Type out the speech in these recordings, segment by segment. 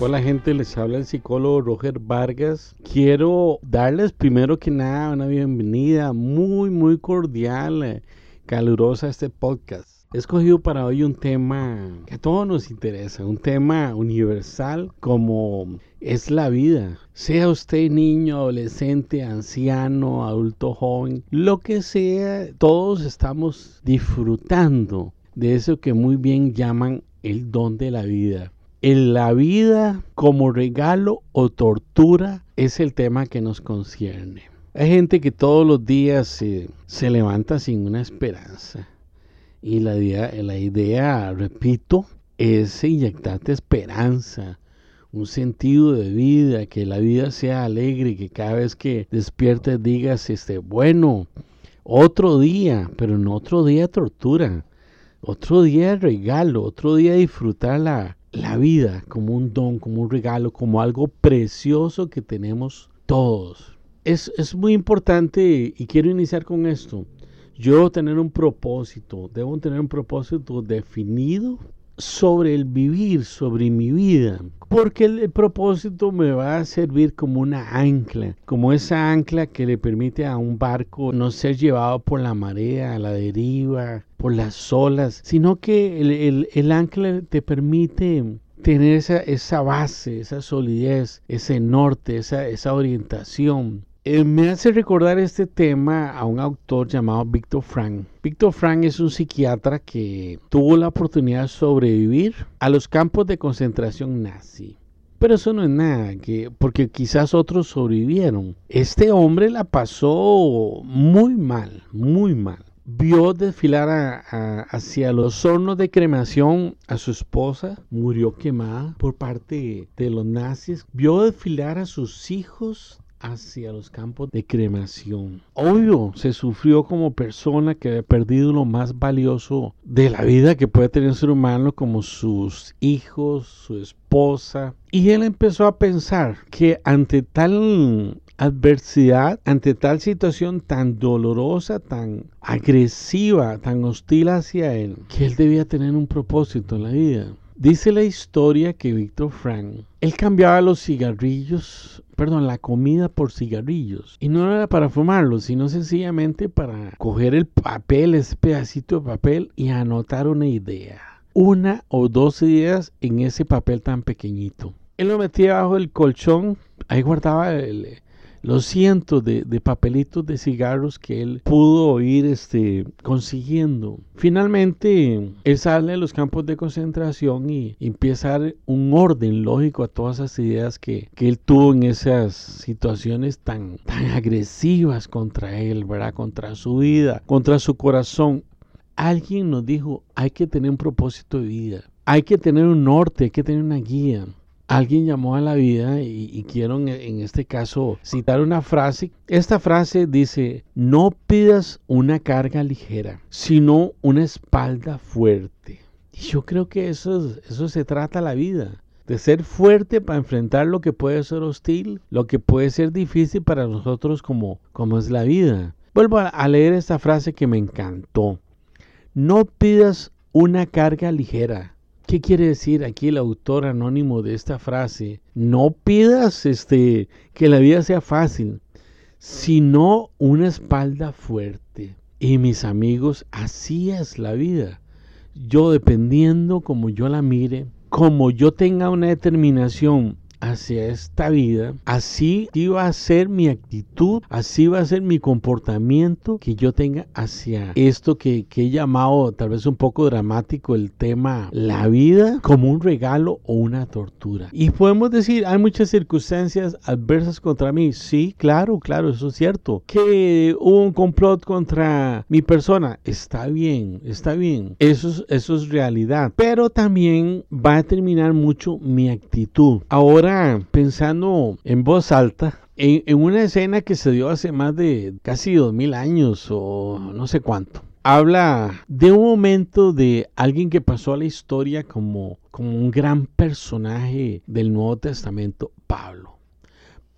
Hola gente, les habla el psicólogo Roger Vargas. Quiero darles primero que nada una bienvenida muy muy cordial, eh, calurosa a este podcast. He escogido para hoy un tema que a todos nos interesa, un tema universal como es la vida. Sea usted niño, adolescente, anciano, adulto joven, lo que sea, todos estamos disfrutando de eso que muy bien llaman el don de la vida. En la vida como regalo o tortura es el tema que nos concierne. Hay gente que todos los días se, levanta sin una esperanza. Y la idea, la idea, repito, es inyectarte esperanza, un sentido de vida, que la vida sea alegre, que cada vez que despiertes digas, este, bueno, otro día, pero no otro día tortura, otro día regalo, otro día disfrutar la, la vida como un don, como un regalo, como algo precioso que tenemos todos. Es, es muy importante y quiero iniciar con esto. Yo debo tener un propósito, debo tener un propósito definido sobre el vivir, sobre mi vida. Porque el, propósito me va a servir como una ancla, como esa ancla que le permite a un barco no ser llevado por la marea, a la deriva, por las olas, sino que el, el ancla te permite tener esa, esa, base, esa solidez, ese norte, esa, esa orientación. Eh, me hace recordar este tema a un autor llamado Víctor Frank. Víctor Frank es un psiquiatra que tuvo la oportunidad de sobrevivir a los campos de concentración nazi. Pero eso no es nada, que, porque quizás otros sobrevivieron. Este hombre la pasó muy mal, muy mal. Vio desfilar hacia los hornos de cremación a su esposa, murió quemada por parte de los nazis. Vio desfilar a sus hijos hacia los campos de cremación. Obvio, se sufrió como persona que había perdido lo más valioso de la vida que puede tener un ser humano, como sus hijos, su esposa. Y él empezó a pensar que ante tal adversidad, ante tal situación tan dolorosa, tan agresiva, tan hostil hacia él, que él debía tener un propósito en la vida. Dice la historia que Víctor Frank, él cambiaba los cigarrillos, perdón, la comida por cigarrillos. Y no era para fumarlos, sino sencillamente para coger el papel, ese pedacito de papel y anotar una idea. Una o dos ideas en ese papel tan pequeñito. Él lo metía bajo el colchón, ahí guardaba el, los cientos de, papelitos de cigarros que él pudo ir este, consiguiendo. Finalmente, él sale de los campos de concentración y empieza a dar un orden lógico a todas esas ideas que, que él tuvo en esas situaciones tan, tan agresivas contra él, ¿verdad? Contra su vida, contra su corazón. Alguien nos dijo, hay que tener un propósito de vida. Hay que tener un norte, hay que tener una guía alguien llamó a la vida y, quiero en, este caso citar una frase. Esta frase dice, no pidas una carga ligera, sino una espalda fuerte. Y yo creo que eso, eso se trata la vida. De ser fuerte para enfrentar lo que puede ser hostil, lo que puede ser difícil para nosotros como, como es la vida. Vuelvo a leer esta frase que me encantó. No pidas una carga ligera, ¿Qué quiere decir aquí el autor anónimo de esta frase? No pidas este, que la vida sea fácil, sino una espalda fuerte. Y mis amigos, así es la vida. Yo dependiendo como yo la mire, como yo tenga una determinación hacia esta vida, así va a ser mi actitud, así va a ser mi comportamiento que yo tenga hacia esto que, que, he llamado tal vez un poco dramático el tema la vida como un regalo o una tortura. Y podemos decir, hay muchas circunstancias adversas contra mí. Sí, claro, claro, eso es cierto. Que hubo un complot contra mi persona. Está bien, está bien. Eso es, eso es realidad. Pero también va a determinar mucho mi actitud. Ahora, pensando en voz alta, en, una escena que se dio hace más de casi dos mil años o no sé cuánto. Habla de un momento de alguien que pasó a la historia como, como un gran personaje del Nuevo Testamento, Pablo.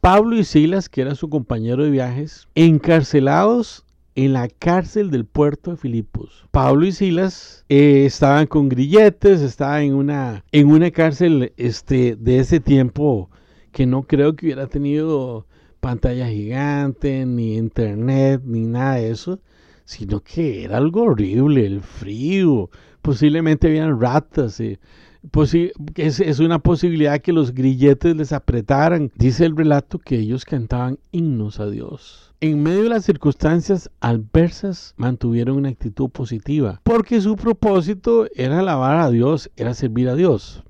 Pablo y Silas, que era su compañero de viajes, encarcelados en la cárcel del puerto de Filipos. Pablo y Silas eh, estaban con grilletes, estaban en una, en una cárcel este, de ese tiempo que no creo que hubiera tenido pantalla gigante, ni internet, ni nada de eso, sino que era algo horrible, el frío, posiblemente habían ratas. Eh, es, es, una posibilidad que los grilletes les apretaran. Dice el relato que ellos cantaban himnos a Dios. En medio de las circunstancias adversas mantuvieron una actitud positiva, porque su propósito era alabar a Dios, era servir a Dios.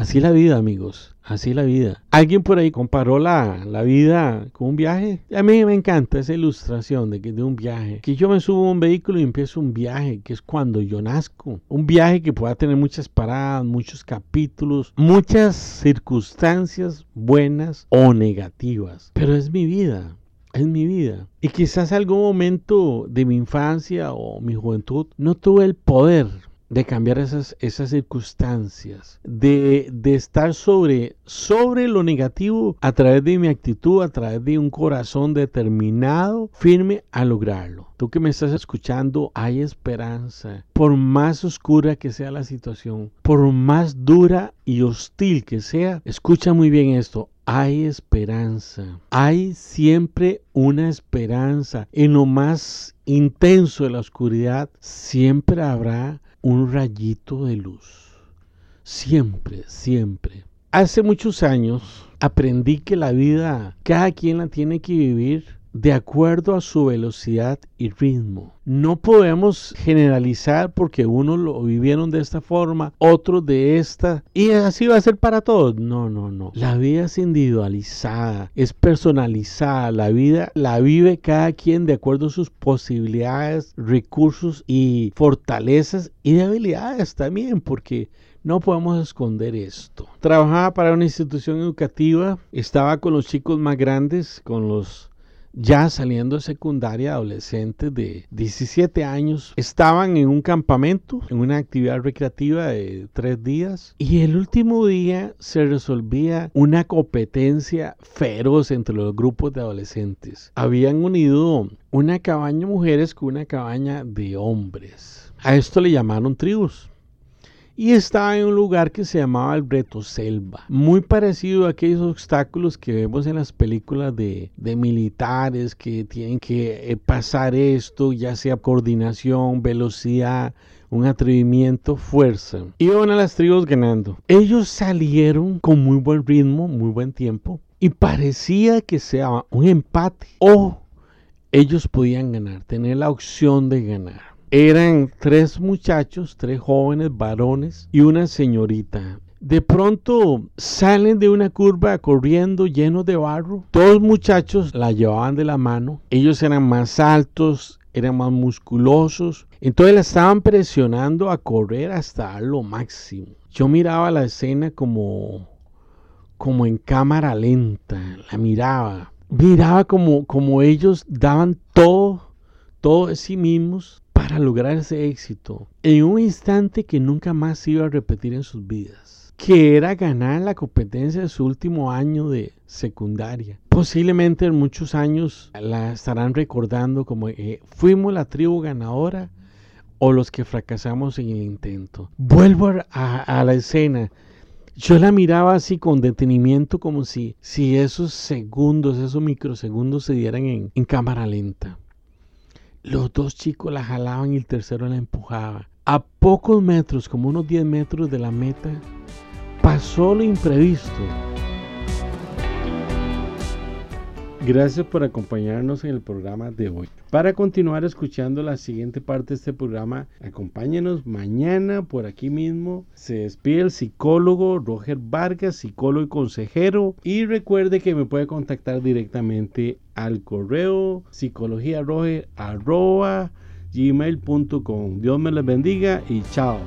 Así la vida, amigos. Así la vida. Alguien por ahí comparó la, la, vida con un viaje. A mí me encanta esa ilustración de, que, de un viaje. Que yo me subo a un vehículo y empiezo un viaje, que es cuando yo nazco. Un viaje que pueda tener muchas paradas, muchos capítulos, muchas circunstancias buenas o negativas. Pero es mi vida. Es mi vida. Y quizás algún momento de mi infancia o mi juventud no tuve el poder de cambiar esas, esas circunstancias, de, de, estar sobre, sobre lo negativo a través de mi actitud, a través de un corazón determinado, firme a lograrlo. Tú que me estás escuchando, hay esperanza. Por más oscura que sea la situación, por más dura y hostil que sea, escucha muy bien esto, hay esperanza. Hay siempre una esperanza. En lo más intenso de la oscuridad, siempre habrá un rayito de luz. Siempre, siempre. Hace muchos años aprendí que la vida cada quien la tiene que vivir de acuerdo a su velocidad y ritmo. No podemos generalizar porque unos lo vivieron de esta forma, otros de esta, y así va a ser para todos. No, no, no. La vida es individualizada, es personalizada. La vida la vive cada quien de acuerdo a sus posibilidades, recursos y fortalezas y debilidades también, porque no podemos esconder esto. Trabajaba para una institución educativa, estaba con los chicos más grandes, con los ya saliendo de secundaria, adolescentes de 17 años, estaban en un campamento, en una actividad recreativa de tres días, y el último día se resolvía una competencia feroz entre los grupos de adolescentes. Habían unido una cabaña de mujeres con una cabaña de hombres. A esto le llamaron tribus y estaba en un lugar que se llamaba el Reto Selva, muy parecido a aquellos obstáculos que vemos en las películas de, militares que tienen que eh, pasar esto, ya sea coordinación, velocidad, un atrevimiento, fuerza. Iban a las tribus ganando. Ellos salieron con muy buen ritmo, muy buen tiempo, y parecía que sea un empate o ellos podían ganar, tener la opción de ganar. Eran tres muchachos, tres jóvenes varones y una señorita. De pronto salen de una curva corriendo llenos de barro. Todos muchachos la llevaban de la mano. Ellos eran más altos, eran más musculosos. Entonces la estaban presionando a correr hasta lo máximo. Yo miraba la escena como, como en cámara lenta. La miraba. Miraba como, como ellos daban todo, todo de sí mismos para lograr ese éxito en un instante que nunca más iba a repetir en sus vidas, que era ganar la competencia de su último año de secundaria. Posiblemente en muchos años la estarán recordando como fuimos la tribu ganadora o los que fracasamos en el intento. Vuelvo a, la escena. Yo la miraba así con detenimiento como si, si esos segundos, esos microsegundos se dieran en cámara lenta. Los dos chicos la jalaban y el tercero la empujaba. A pocos metros, como unos 10 metros de la meta, pasó lo imprevisto. Gracias por acompañarnos en el programa de hoy. Para continuar escuchando la siguiente parte de este programa, acompáñenos mañana por aquí mismo. Se despide el psicólogo Roger Vargas, psicólogo y consejero. Y recuerde que me puede contactar directamente al correo psicologiaroger.gmail.com. Dios me les bendiga y chao.